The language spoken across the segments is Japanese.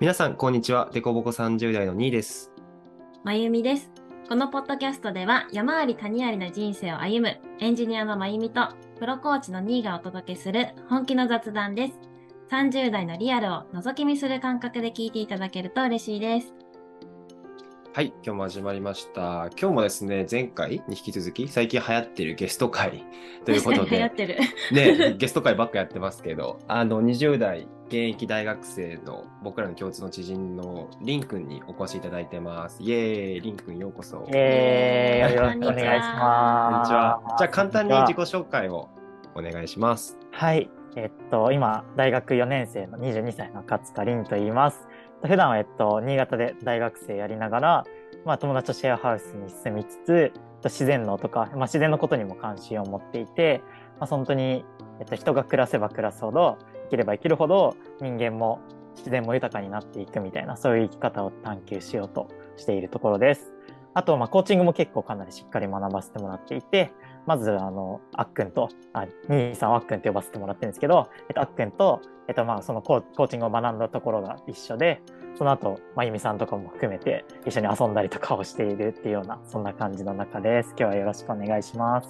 皆さん、こんにちは。デコボコ30代の2位です。まゆみです。このポッドキャストでは山あり谷ありな人生を歩むエンジニアのまゆみとプロコーチのニーがお届けする本気の雑談です。30代のリアルを覗き見する感覚で聞いていただけると嬉しいです。はい、今日も始まりました。今日もですね、前回に引き続き、最近流行ってるゲスト会ということで確かに流行っ、てる。ね、ゲスト会ばっかやってますけど、あの、20代現役大学生の僕らの共通の知人のリンくんにお越しいただいてます。イエーイ、リンくんようこそ。えー、よろしくお願いしこんにちます。ちは。じゃあ簡単に自己紹介をお願いします。はい。えっと、今、大学4年生の22歳の勝田凛と言います。普段は、えっと、新潟で大学生やりながら、まあ、友達とシェアハウスに住みつつ、自然のとか、まあ、自然のことにも関心を持っていて、まあ、本当に、えっと、人が暮らせば暮らすほど、生きれば生きるほど、人間も自然も豊かになっていくみたいな、そういう生き方を探求しようとしているところです。あと、まあ、コーチングも結構かなりしっかり学ばせてもらっていて、まず、あの、あっくんと、あ、兄さんをあっくんって呼ばせてもらってるんですけど、えっと、あっくんと、えっと、まあ、そのコーコーチングを学んだところが一緒で、その後、まゆみさんとかも含めて、一緒に遊んだりとかをしているっていうような、そんな感じの中です。今日はよろしくお願いします。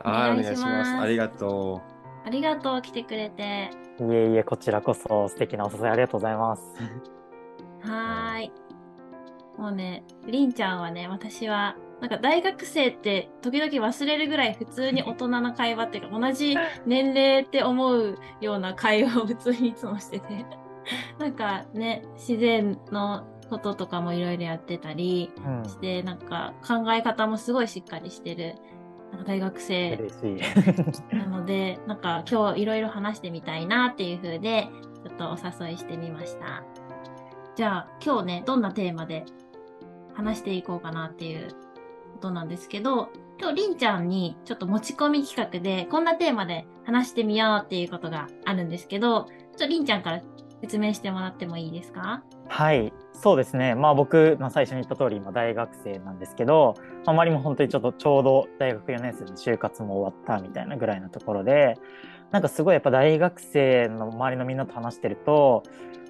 はい、おお願いしますす。ありがとありがとう、来てくれて。いえいえ、こちらこそ素敵なお誘いありがとうございます。はーい。もうね、りんちゃんはね、私は、なんか大学生って時々忘れるぐらい普通に大人な会話っていうか、同じ年齢って思うような会話を普通にいつもしてて。なんかね、自然のこととかもいろいろやってたりうん。して、なんか考え方もすごいしっかりしてる、大学生。なので、なんか今日いろいろ話してみたいなっていう風で、ちょっとお誘いしてみました。じゃあ今日ね、どんなテーマで話していこうかなっていうことなんですけど、今日りんちゃんにちょっと持ち込み企画で、こんなテーマで話してみようっていうことがあるんですけど、ちょっとりんちゃんから説明してもらってもいいですか？はい、そうですね。まあ僕の最初に言った通り今大学生なんですけど、あまりも本当にちょっとちょうど大学4年生の就活も終わったみたいなぐらいのところで、なんかすごいやっぱ大学生の周りのみんなと話してると、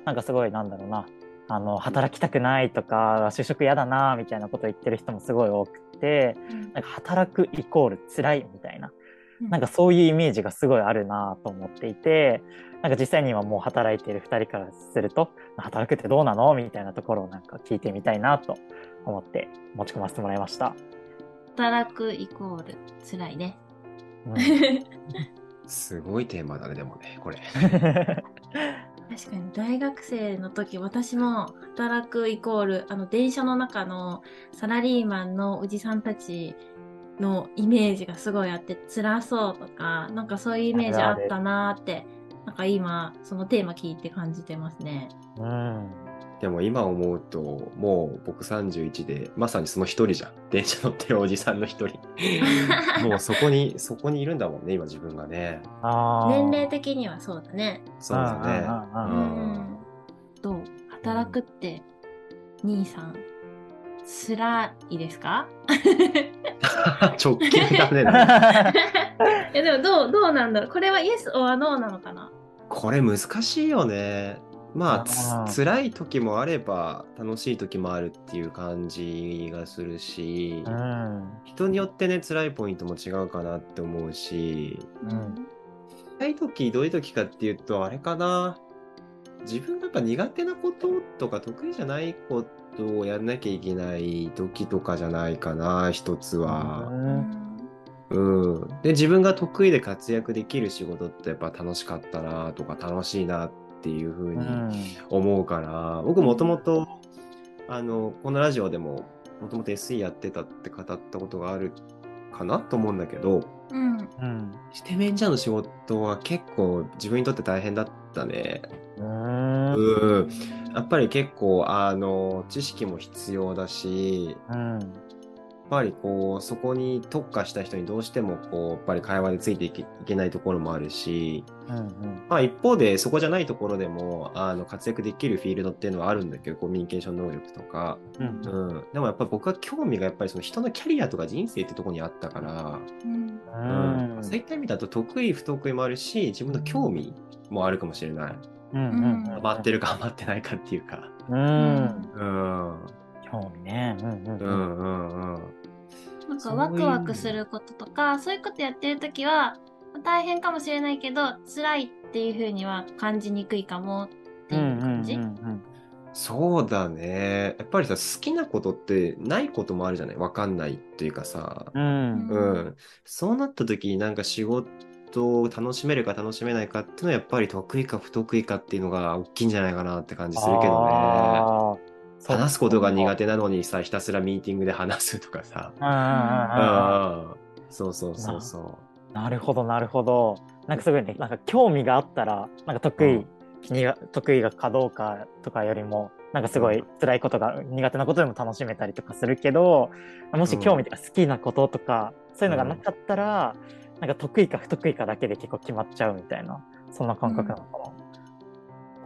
なんかすごいなんだろうな、あの、働きたくないとか、就職嫌だな、みたいなことを言ってる人もすごい多くて、なんか働くイコール辛いみたいな、なんかそういうイメージがすごいあるなと思っていて、なんか実際にはもう働いている2人からすると、働くってどうなのみたいなところをなんか聞いてみたいなと思って持ち込ませてもらいました。働くイコール辛いね。うんう。すごいテーマだね、でもね、これ。確かに大学生の時私も働くイコールあの電車の中のサラリーマンのおじさんたちのイメージがすごいあって辛そうとかなんかそういうイメージあったなーってなんか今そのテーマ聞いて感じてますね。うん。でも今思うと、もう僕31で、まさにその一人じゃん。電車乗ってるおじさんの一人。もうそこに、そこにいるんだもんね、今自分がね。年齢的にはそうだね。そうだね。どう？働くって兄さん辛いですか？直球だね。えでもどうどうなんだろうこれはイエス or No なのかな？これ難しいよね。まあつあー辛い時もあれば楽しい時もあるっていう感じがするし、うん。人によってね辛いポイントも違うかなって思うしうん辛い時どういう時かっていうとあれかな自分がやっぱ苦手なこととか得意じゃないことをやんなきゃいけない時とかじゃないかな一つは。うん、で自分が得意で活躍できる仕事ってやっぱ楽しかったなとか楽しいなっていうふうにうん思うから、僕もともとあのこのラジオでももともと SE やってたって語ったことがあるかなと思うんだけどうんうん。してメンジャーの仕事は結構自分にとって大変だったね。うん。うんやっぱり結構あの知識も必要だしうん。やっぱりこうそこに特化した人にどうしてもこうやっぱり会話でついていけいけないところもあるし、うん。まあ、一方でそこじゃないところでもあの活躍できるフィールドっていうのはあるんだけどコミュニケーション能力とか、うん。うん、でもやっぱり僕は興味がやっぱりその人のキャリアとか人生ってところにあったから、うんうんうんそういった意味だと得意不得意もあるし自分の興味もあるかもしれない。うんうんうんハマってるかハマってないかっていうか。うん。うん。興味ね。うんうんううん。んうんうん。なんかワクワクすることとか、そういうことやってるときは、大変かもしれないけど、辛いっていう風には感じにくいかもっていう感じ。うんうんうんそうだね。やっぱりさ、好きなことってないこともあるじゃない？わかんないっていうかさ。うん。ううんん。そうなった時になんか仕事を楽しめるか楽しめないかっていうのはやっぱり得意か不得意かっていうのが大きいんじゃないかなって感じするけどね。話すことが苦手なのにさ、ひたすらミーティングで話すとかさ。うんうんうんうんうん。そうそうそうそなるほど、なるほど。なんかすごいね、なんか興味があったら、なんか得意、うんにが得意がかどうかとかよりも、なんかすごい辛いことが苦手なことでも楽しめたりとかするけど、もし興味とか好きなこととか、そういうのがなかったら、なんか得意か不得意かだけで結構決まっちゃうみたいな、そんな感覚なのかう。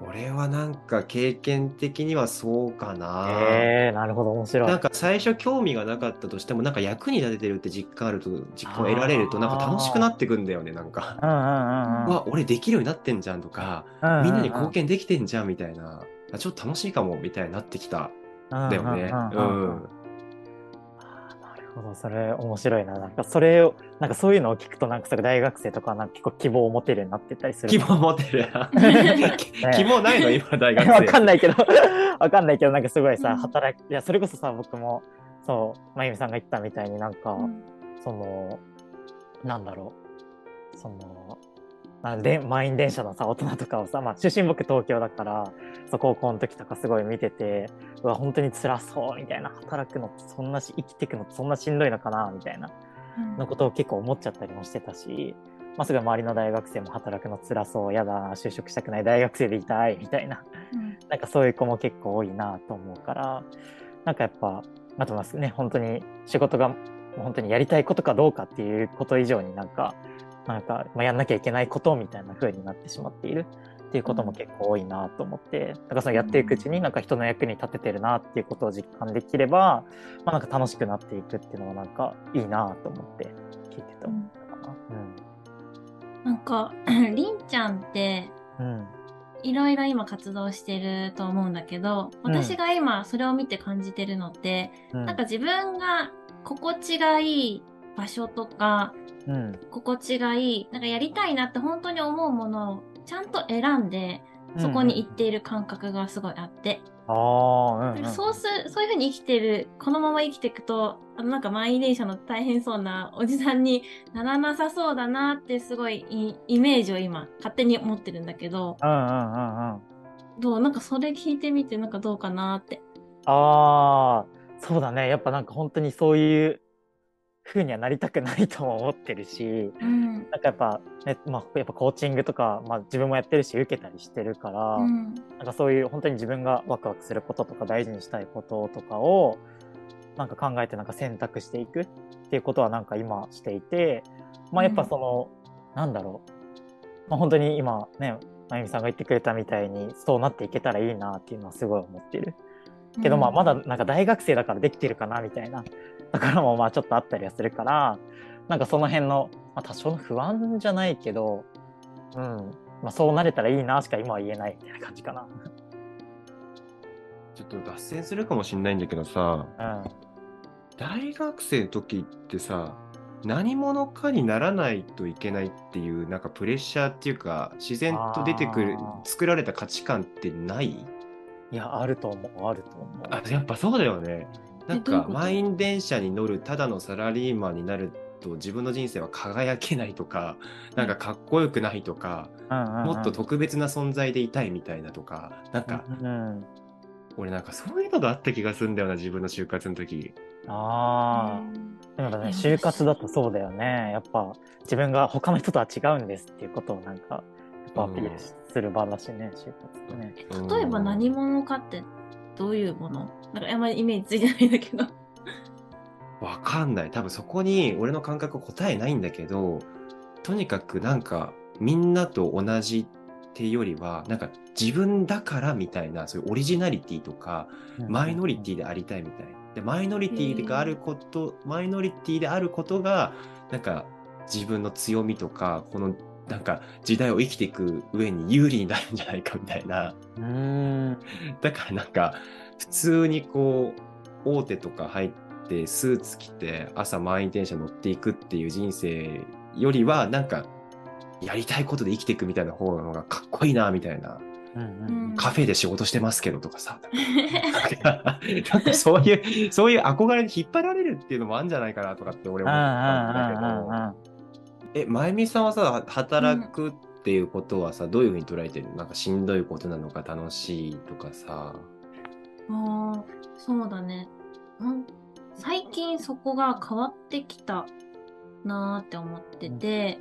俺はなんか経験的にはそうかな。えー、なるほど、面白い。なんか最初興味がなかったとしても、なんか役に立ててるって実感あると、実感を得られると、なんか楽しくなってくんだよね、なんか。うんうんうんわ、俺できるようになってんじゃんとか、うんうんみんなに貢献できてんじゃんみたいな、あちょっと楽しいかもみたいになってきたんだよね。うんそれ面白いな。なんかそれを、なんかそういうのを聞くと、なんかそれ大学生とかはなんか結構希望を持てるようになってったりする。希望持てる。希望ないの？今大学生。わかんないけど、わかんないけど、なんかすごいさ、うん働き、いや、それこそさ、僕も、そう、まゆみさんが言ったみたいになんか、うんその、なんだろう、その、なんで満員電車のさ、大人とかをさ、まあ、出身僕東京だから、そう高校の時とかすごい見てて、うわ、本当に辛そう、みたいな、働くのそんなし、生きていくのそんなしんどいのかな、みたいな、のことを結構思っちゃったりもしてたし、まあ、すごい周りの大学生も働くの辛そう、やだ、就職したくない、大学生でいたい、みたいな、うん。なんかそういう子も結構多いなと思うから、なんかやっぱ、あとはね、本当に仕事が本当にやりたいことかどうかっていうこと以上になんか、なんか、まあ、やんなきゃいけないことみたいな風になってしまっているっていうことも結構多いなと思って、だからそのやっていくうちになんか人の役に立ててるなっていうことを実感できれば、まあなんか楽しくなっていくっていうのはなんかいいなと思って聞いてたかな。なんか、りんちゃんって、うん。うん。いろいろ今活動してると思うんだけど、うん私が今それを見て感じてるのって、うん。なんか自分が心地がいい場所とか、うん、心地がいい、なんかやりたいなって本当に思うものをちゃんと選んで、そこに行っている感覚がすごいあって、ああ、うん、うん。そうす、そういう風に生きてる、このまま生きていくと、あのなんか満員電車の大変そうなおじさんにならなさそうだなってすごいイイメージを今勝手に持ってるんだけど、うんうんうんうん。どう？なんかそれ聞いてみてなんかどうかなって。ああ、そうだね。やっぱなんか本当にそういう風にはなりたくないとも思ってるし、うん。なんかやっぱね、まあやっぱコーチングとか、まあ自分もやってるし受けたりしてるから、うん。なんかそういう本当に自分がワクワクすることとか大事にしたいこととかを、なんか考えてなんか選択していくっていうことはなんか今していて、まあやっぱその、なんだろう。まあ本当に今ね、まゆみさんが言ってくれたみたいにそうなっていけたらいいなっていうのはすごい思ってる。けどまあまだなんか大学生だからできてるかなみたいなところもまあちょっとあったりはするからなんかその辺の、まあ、多少の不安じゃないけど、うんまあ、そうなれたらいいなしか今は言えないみたいな感じかな。ちょっと脱線するかもしれないんだけどさ、うん大学生の時ってさ、何者かにならないといけないっていう、なんかプレッシャーっていうか、自然と出てくる作られた価値観ってない？いやあると思うあると思う。あ、やっぱそうだよね。なんか満員電車に乗るただのサラリーマンになると自分の人生は輝けないとか、なんかかっこよくないとか、うんうんうん。もっと特別な存在でいたいみたいなとか、なんか、うんうん俺なんかそういうのがあった気がするんだよな、自分の就活の時。ああ、でもね、うん就活だとそうだよね。やっぱ自分が他の人とは違うんですっていうことをなんか、やっぱアピールする場だしね、就活ってね。例えば何者かってどういうもの？なんかあんまりイメージついてないんだけど。わかんない。多分そこに俺の感覚答えないんだけど、とにかくなんかみんなと同じっていうよりは、なんか自分だからみたいな、そういうオリジナリティとか、マイノリティでありたいみたい。で、マイノリティがあること、マイノリティであることが、なんか自分の強みとか、このなんか時代を生きていく上に有利になるんじゃないかみたいな。うーん。だからなんか普通にこう大手とか入ってスーツ着て朝満員電車乗っていくっていう人生よりはなんかやりたいことで生きていくみたいな方のがかっこいいなみたいな。うんうんカフェで仕事してますけどとかさ。なんかそういう、そういう憧れに引っ張られるっていうのもあるんじゃないかなとかって俺もん思ったんだけど。え、まゆみさんはさ、働くっていうことはさ、どういうふうに捉えてるの？なんかしんどいことなのか楽しいとかさ。ああ、そうだね。ん最近そこが変わってきたなーって思ってて、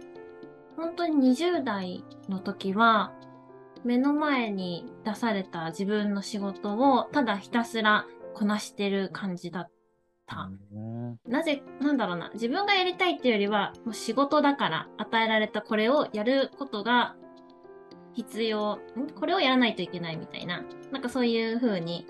本当に20代の時は、目の前に出された自分の仕事をただひたすらこなしてる感じだった。うんなぜ、なんだろうな、自分がやりたいっていうよりは、もう仕事だから与えられたこれをやることが必要、ん？これをやらないといけないみたいな、なんかそういう風に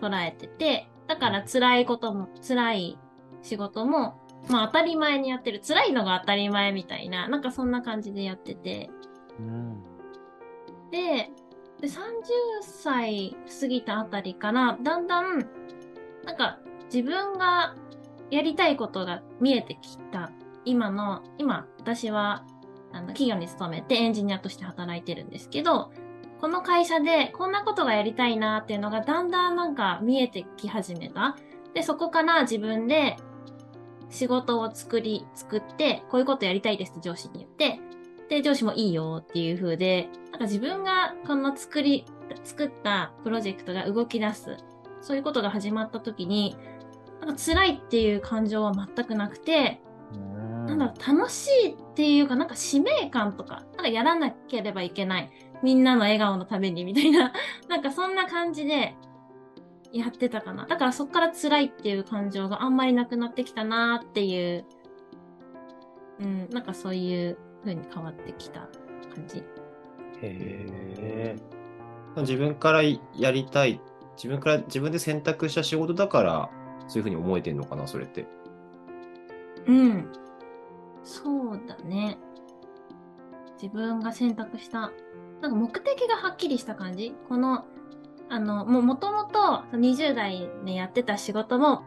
捉えてて、だから辛いことも、辛い仕事も、まあ当たり前にやってる、辛いのが当たり前みたいな、なんかそんな感じでやってて、うん。で、で30歳過ぎたあたりから、だんだん、なんか自分がやりたいことが見えてきた。今の、今、私は、あの、企業に勤めてエンジニアとして働いてるんですけど、この会社でこんなことがやりたいなっていうのがだんだんなんか見えてき始めた。で、そこから自分で仕事を作り、作って、こういうことやりたいですって上司に言って、で、上司もいいよっていう風で、なんか自分がこの作り、作ったプロジェクトが動き出す。そういうことが始まった時に、なんか辛いっていう感情は全くなくて、うんなんだろう、楽しいっていうか、なんか使命感とか、なんかやらなければいけない。みんなの笑顔のためにみたいな、なんかそんな感じでやってたかな。だからそっから辛いっていう感情があんまりなくなってきたなーっていう、うん、なんかそういう風に変わってきた感じ。へ自分からやりたい、自分から自分で選択した仕事だから、そういうふうに思えてんのかな、それって。うん。そうだね。自分が選択した、なんか目的がはっきりした感じ？この、あの、もうもともと20代でやってた仕事も、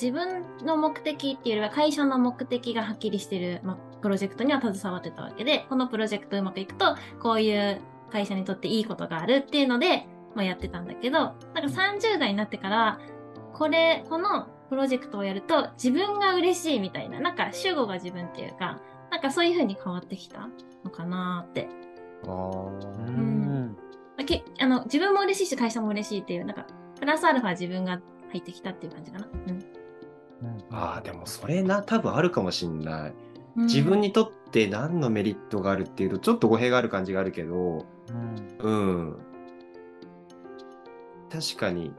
自分の目的っていうよりは会社の目的がはっきりしてる、ま、プロジェクトには携わってたわけで、このプロジェクトうまくいくと、こういう会社にとっていいことがあるっていうので、まあ、やってたんだけど、なんか30代になってから、これ、このプロジェクトをやると自分が嬉しいみたいな、なんか主語が自分っていうか、なんかそういう風に変わってきたのかなって。あーうーんまあけあの自分も嬉しいし会社も嬉しいっていう、なんかプラスアルファ自分が入ってきたっていう感じかな。うんあー、でもそれな、多分あるかもしんない。うん。自分にとって何のメリットがあるっていうと、ちょっと語弊がある感じがあるけど、うんうん。確かに、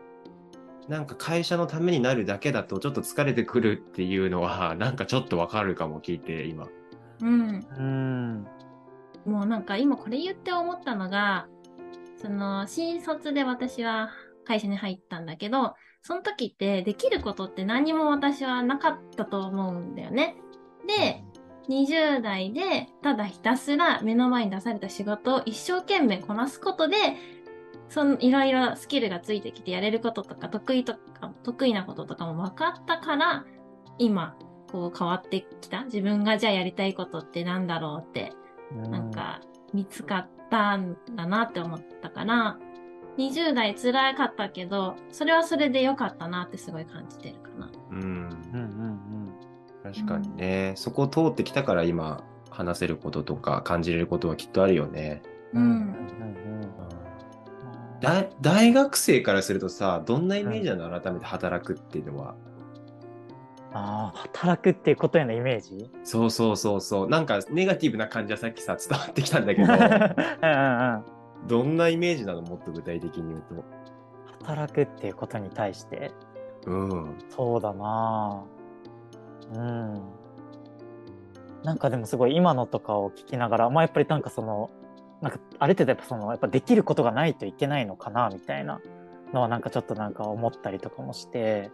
なんか会社のためになるだけだとちょっと疲れてくるっていうのは、なんかちょっとわかるかも、聞いて、今。うん。うんもうなんか今これ言って思ったのが、その新卒で私は会社に入ったんだけど、その時ってできることって何も私はなかったと思うんだよね。で、20代でただひたすら目の前に出された仕事を一生懸命こなすことで、そのいろいろスキルがついてきてやれることとか得意とか得意なこととかも分かったから、今こう変わってきた。自分がじゃあやりたいことってなんだろうってなんか見つかったんだなって思ったから、20代辛かったけど、それはそれで良かったなってすごい感じてるかな。うん。うんうん確かにね、そこを通ってきたから今、話せることとか感じれることはきっとあるよね。うんうんうん。だ大学生からするとさ、どんなイメージなの、改めて働くっていうのは。ああ働くっていうことへのイメージ？そうそうそうそう。なんかネガティブな感じはさっきさ、伝わってきたんだけ うんうんど、うんどんなイメージなの？もっと具体的に言うと。働くっていうことに対して？うん。そうだなぁうん。なんかでもすごい今のとかを聞きながら、まあやっぱりなんかその、なんかある程度やっぱその、やっぱできることがないといけないのかなみたいなのはなんかちょっとなんか思ったりとかもして、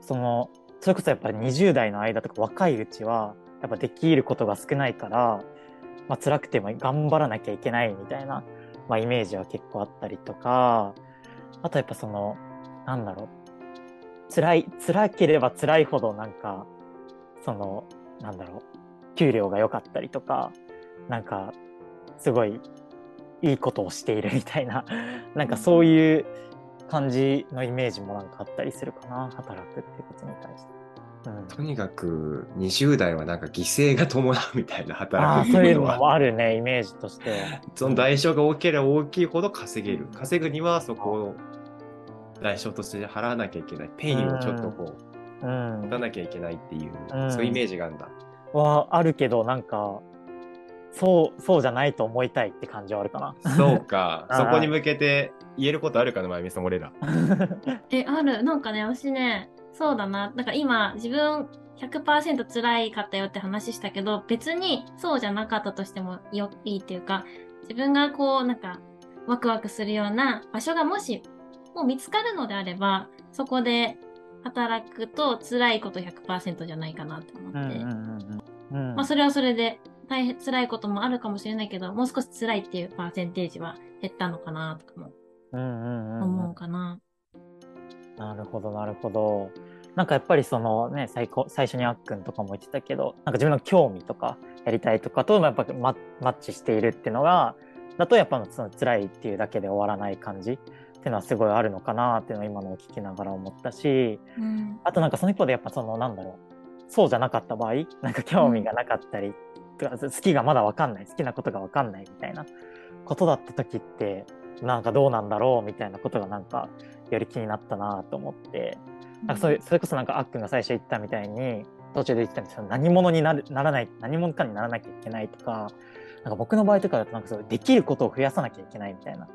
その、それこそやっぱり20代の間とか若いうちは、やっぱできることが少ないから、まあ、辛くても頑張らなきゃいけないみたいな、まあ、イメージは結構あったりとか、あとやっぱその、なんだろう。辛い、辛ければ辛いほどなんか、その、なんだろう。給料が良かったりとか、なんか、すごいいいことをしているみたいな、なんかそういう感じのイメージもなんかあったりするかな、働くっていうことに対して。うん、とにかく20代はなんか犠牲が伴うみたいなあ働くあそういうのはもあるね、イメージとしては。その代償が大きければ大きいほど稼げる。稼ぐにはそこを代償として払わなきゃいけない。ペインをちょっとこう、うん持た。なきゃいけないっていう、うんそういうイメージがあるんだ。はあるけど、なんか、そう、そうじゃないと思いたいって感じはあるかそうか。そこに向けて言えることあるかな、まゆみさん、俺ら。な。え、ある。なんかね、私ね、そうだな。なんか今、自分100%辛いかったよって話したけど、別にそうじゃなかったとしてもよいいっていうか、自分がこう、なんか、ワクワクするような場所がもし、もう見つかるのであれば、そこで働くと辛いこと100%じゃないかなって思うんって。うんうんうん。まあ、それはそれで、大変辛いこともあるかもしれないけど、もう少し辛いっていうパーセンテージは減ったのかなとかも思うかな。なるほど、なるほど。なんかやっぱりそのね、最高最初にあっくんとかも言ってたけど、なんか自分の興味とかやりたいとかとやっぱママッチしているっていうのが、だとやっぱその辛いっていうだけで終わらない感じっていうのはすごいあるのかなっていうのを今のを聞きながら思ったし、うん。あとなんかその一方でやっぱそのなんだろう、そうじゃなかった場合、なんか興味がなかったり、好きがまだわかんない、好きなことがわかんないみたいなことだった時って、なんかどうなんだろうみたいなことがなんかより気になったなと思って、なんかそれそれこそなんかあっくんが最初言ったみたいに、途中で言ってたんですけど、何者になるならない、何者かにならなきゃいけないとか、なんか僕の場合とかだとなんかそうできることを増やさなきゃいけないみたいな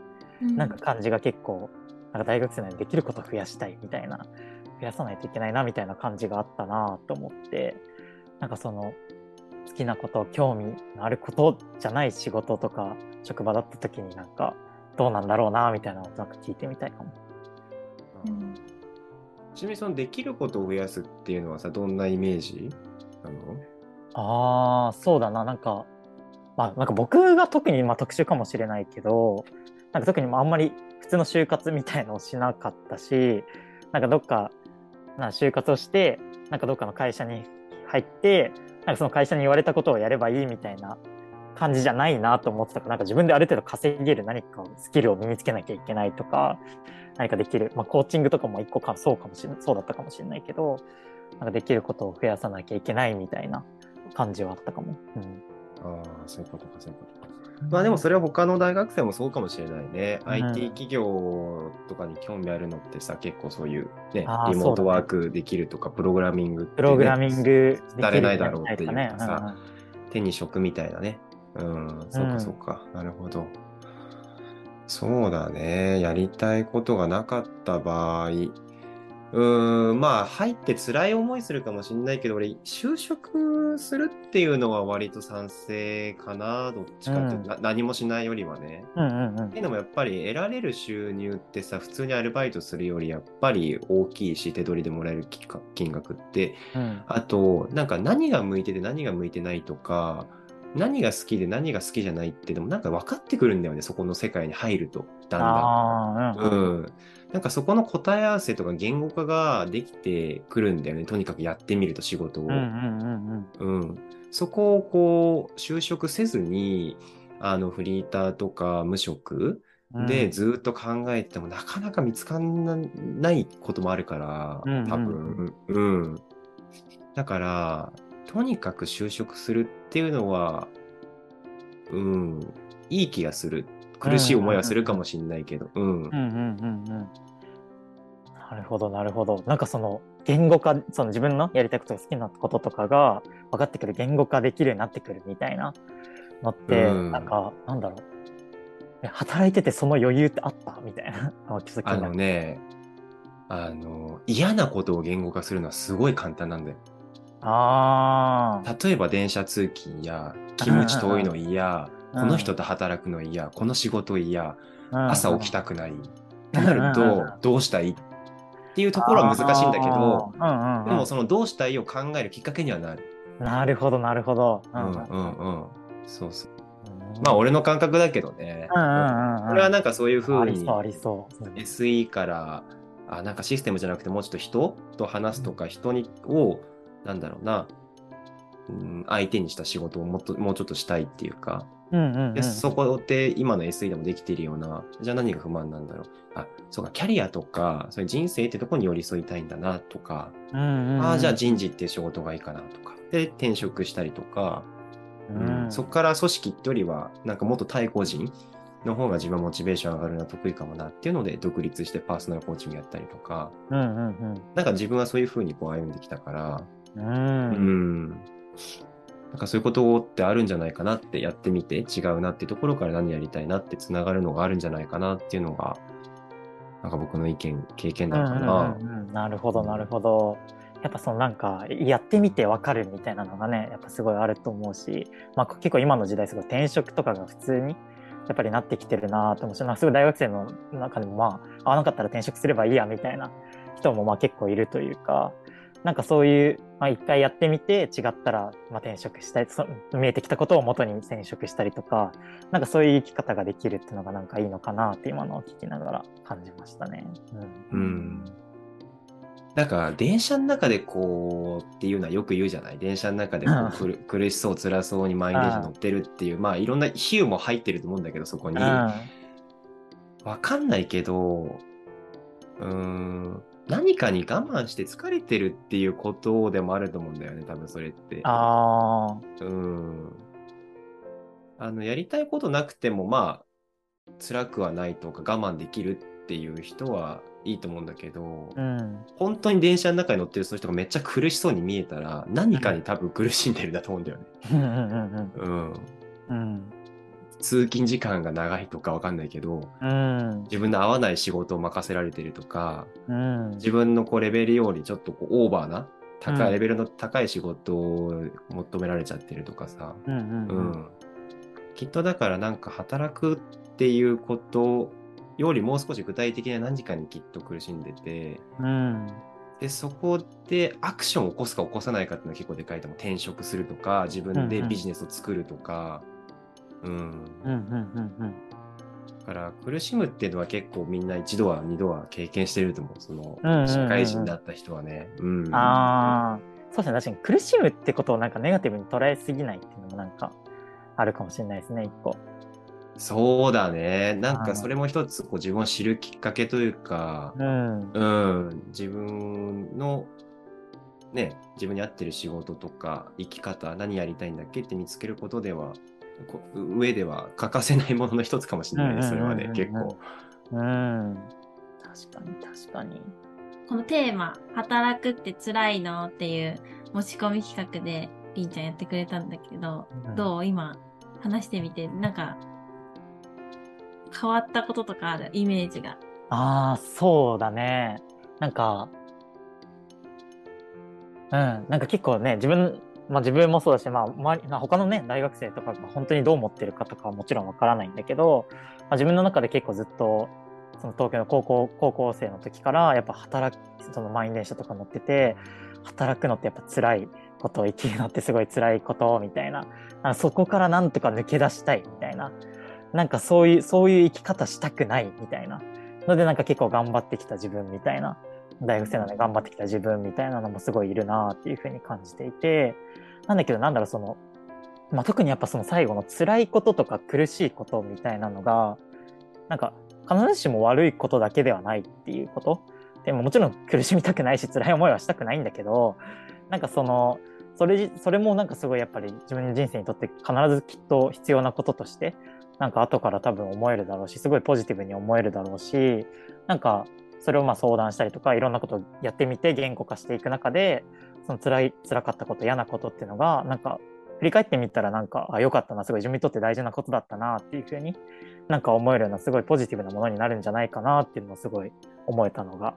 なんか感じが結構、なんか大学生なのにできることを増やしたいみたいな、増やさないといけないなみたいな感じがあったなと思って、なんかその、好きなこと、興味のあることじゃない仕事とか、職場だった時になんか、どうなんだろうなみたいなのをなんか聞いてみたいかも。うん。ちなみにそのできることを増やすっていうのはさ、どんなイメージなの？ああ、そうだな、なんか、まあなんか僕が特にまあ特殊かもしれないけど、なんか特にまああんまり普通の就活みたいのをしなかったし、なんかどっか、な就活をして、なんかどっかの会社に入って、なんかその会社に言われたことをやればいいみたいな感じじゃないなと思ってたから、なんか自分である程度稼げる何かスキルを身につけなきゃいけないとか、何かできる、まあコーチングとかも一個か、そうかもしれない、そうだったかもしれないけど、なんかできることを増やさなきゃいけないみたいな感じはあったかも。うん。ああ、そういうことか、そういうこと。まあでもそれは他の大学生もそうかもしれないね。うん IT 企業とかに興味あるのってさ、結構そういうねリモートワークできるとか、プログラミングね、プログラミング慣れないだろうっていうかねさ、手に職みたいなね。うん、そうかそうか。なるほど。そうだね。やりたいことがなかった場合、うーん、まあ、入って辛い思いするかもしれないけど、俺、就職するっていうのは割と賛成かな、どっちかっていうと、な何もしないよりはね。うんうんうんっていうのもやっぱり得られる収入ってさ、普通にアルバイトするよりやっぱり大きいし、手取りでもらえる金額って、うんあと、なんか何が向いてて何が向いてないとか、何が好きで何が好きじゃないってでもなんか分かってくるんだよね、そこの世界に入ると、だんだん。うんうん。なんかそこの答え合わせとか言語化ができてくるんだよね、とにかくやってみると仕事を。うんうんうんうん、そこをこう就職せずにあのフリーターとか無職うん。でずっと考えてもなかなか見つかんないこともあるからうんうん多分、うん、だからとにかく就職するっていうのは、うん、いい気がする。苦しい思いはするかもしれないけど、うん。うんうんうんうん。なるほど、なるほど。なんかその言語化、その自分のやりたいことが好きなこととかが分かってくる、言語化できるようになってくるみたいなのって、うんなんか、なんだろう。え働いててその余裕ってあった？みたいな。あちょっと気あになるのねあの嫌なことを言語化するのはすごい簡単なんだよ。ああ。例えば電車通勤やキムチ遠いの嫌、うんこの人と働くの嫌、この仕事嫌、朝起きたくない。んとなるうんと、どうしたい？っていうところは難しいんだけど、うんうんうんでもそのどうしたいを考えるきっかけにはなる。なるほど、なるほど。うんうんうん。そうそう。まあ俺の感覚だけどね。うんうんうんうん俺はなんかそういうふうに SE からあなんかシステムじゃなくてもうちょっと人と話すとか人にをなんだろうな、うん、相手にした仕事をもっともうちょっとしたいっていうか、うんうんうん。でそこで今の SE でもできているようなじゃあ何が不満なんだろう。あそうかキャリアとかそういう人生ってとこに寄り添いたいんだなとか、うんうんうん。ああじゃあ人事って仕事がいいかなとか。で転職したりとか、うんそこから組織ってよりはなんかもっと対個人の方が自分はモチベーション上がるな得意かもなっていうので独立してパーソナルコーチングやったりとか。うんうんなんか自分はそういうふうにこう歩んできたから。うん。う。うんんなんかそういうことってあるんじゃないかなってやってみて違うなってところから何やりたいなってつながるのがあるんじゃないかなっていうのがなんか僕の意見経験談かな。うんうんうんなるほどなるほど。やっぱそのなんかやってみてわかるみたいなのがねやっぱすごいあると思うし、まあ、結構今の時代すごい転職とかが普通にやっぱりなってきてるなと思うし、まあ、すごい大学生の中でもまあ合わなかったら転職すればいいやみたいな人もまあ結構いるというかなんかそういう、まあ、一回やってみて違ったらまあ転職したりそ見えてきたことを元に転職したりとかなんかそういう生き方ができるっていうのがなんかいいのかなって今のを聞きながら感じましたね。うんうんなんか電車の中でこうっていうのはよく言うじゃない？電車の中でこう苦苦しそう辛そうに満員電車乗ってるっていうまあいろんな比喩も入ってると思うんだけどそこに。うんわかんないけど、うーん、何かに我慢して疲れてるっていうことでもあると思うんだよね、多分それって。あうん。あの、やりたいことなくても、まあ、辛くはないとか我慢できるっていう人はいいと思うんだけど、あ、うん。本当に電車の中に乗ってるその人がめっちゃ苦しそうに見えたら、何かに多分苦しんでるんだと思うんだよね。うんうんうん。通勤時間が長いとかわかんないけど、うん。自分の合わない仕事を任せられてるとか、うん。自分のこうレベルよりちょっとこうオーバーな高うんいレベルの高い仕事を求められちゃってるとかさ、うんううんんきっとだからなんか働くっていうことよりもう少し具体的な何時間にきっと苦しんでてうん。でそこでアクションを起こすか起こさないかっていうのは結構でかいと思う転職するとか自分でビジネスを作るとか、うんうんうんうんうんだから苦しむっていうのは結構みんな一度は二度は経験してると思うそうんうんうんの社会人になった人はね。うんああ、そうですね。確かに苦しむってことをなんかネガティブに捉えすぎないっていうのもなんかあるかもしれないですね、一個。そうだね。なんはいかそれも一つこう自分を知るきっかけというか、うん。うん、自分のね、自分に合ってる仕事とか生き方、何やりたいんだっけって見つけることでは、こ上では欠かせないものの一つかもしれないね、それはね、結構。うん。確かに確かに。このテーマ、働くって辛いのっていう持ち込み企画で、りんちゃんやってくれたんだけど、うんどう今、話してみて、なんか、変わったこととかある？イメージが。ああ、そうだね。なんか、うん、なんか結構ね、自分、まあ自分もそうだし、まあ、まあ他のね、大学生とかが本当にどう思ってるかとかはもちろんわからないんだけど、まあ、自分の中で結構ずっと、その東京の高校、高校生の時から、やっぱ働く、その満員電車とか乗ってて、働くのってやっぱ辛いこと生きるのってすごい辛いことみたいな。そこからなんとか抜け出したいみたいな。なんかそういう、そういう生き方したくないみたいな。のでなんか結構頑張ってきた自分みたいな。大学生なので頑張ってきた自分みたいなのもすごいいるなっていうふうに感じていて。なんだけどなんだろうその、まあ、特にやっぱその最後の辛いこととか苦しいことみたいなのが、なんか必ずしも悪いことだけではないっていうこと。でももちろん苦しみたくないし辛い思いはしたくないんだけど、なんかその、それ、それもなんかすごいやっぱり自分の人生にとって必ずきっと必要なこととして、なんか後から多分思えるだろうし、すごいポジティブに思えるだろうし、なんかそれをまあ相談したりとか、いろんなことをやってみて言語化していく中で、その辛い、辛かったこと、嫌なことっていうのが、なんか振り返ってみたらなんか、あ、良かったな、すごい自分にとって大事なことだったなっていうふうになんか思えるようなすごいポジティブなものになるんじゃないかなっていうのをすごい思えたのが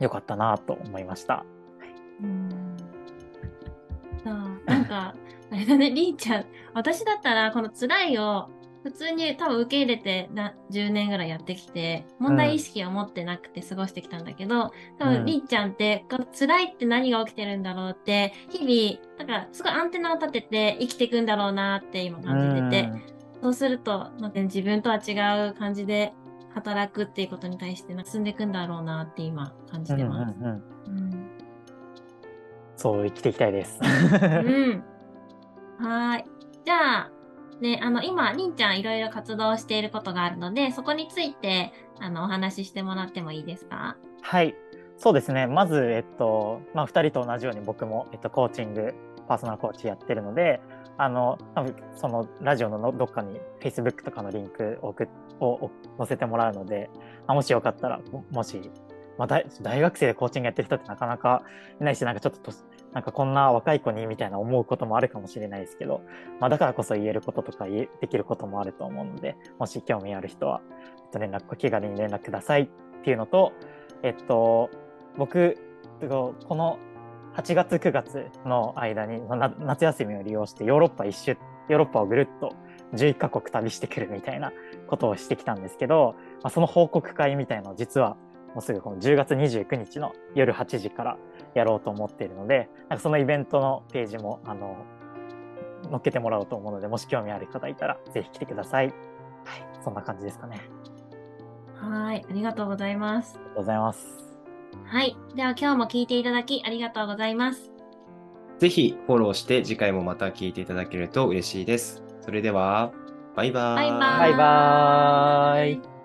良かったなと思いました。うん。なんか、あれだね、りんちゃん、私だったら、この辛いを、普通に多分受け入れてな10年ぐらいやってきて、問題意識を持ってなくて過ごしてきたんだけど、多うん分りんちゃんって、この辛いって何が起きてるんだろうって、日々、なんかすごいアンテナを立てて生きていくんだろうなって今感じてて、そうすると、自分とは違う感じで働くっていうことに対して進んでいくんだろうなって今感じてます。うんうんうんうん。そう生きていきたいです。うん。はーい。じゃあ、ね、あの、今、りんちゃんいろいろ活動していることがあるので、そこについて、あの、お話ししてもらってもいいですか？はい。そうですね。まず、えっと、まあ、二人と同じように僕も、えっと、コーチング、パーソナルコーチやってるので、あの、多分そのラジオのどっかに Facebook とかのリンクををを載せてもらうので、あもしよかったら、ももし、まあ大、学生でコーチングやってる人ってなかなかいないし、なんかちょっと、なんかこんな若い子にみたいな思うこともあるかもしれないですけど、まあ、だからこそ言えることとかできることもあると思うので、もし興味ある人は、えっと、連絡、気軽に連絡ください。っていうのと、えっと、僕、この8月、9月の間に夏休みを利用してヨーロッパ一周、ヨーロッパをぐるっと11カ国旅してくるみたいなことをしてきたんですけど、まあ、その報告会みたいなのを実はもうすぐこの10月29日の夜8時からやろうと思っているので、なんかそのイベントのページも、あの、載っけてもらおうと思うので、もし興味ある方いたら、ぜひ来てください。はい、そんな感じですかね。はーい。ありがとうございます。ありがとうございます。はい。では今日も聞いていただきありがとうございます。ぜひフォローして次回もまた聞いていただけると嬉しいです。それでは、バイバーイ。バイバーイ。バイバーイ。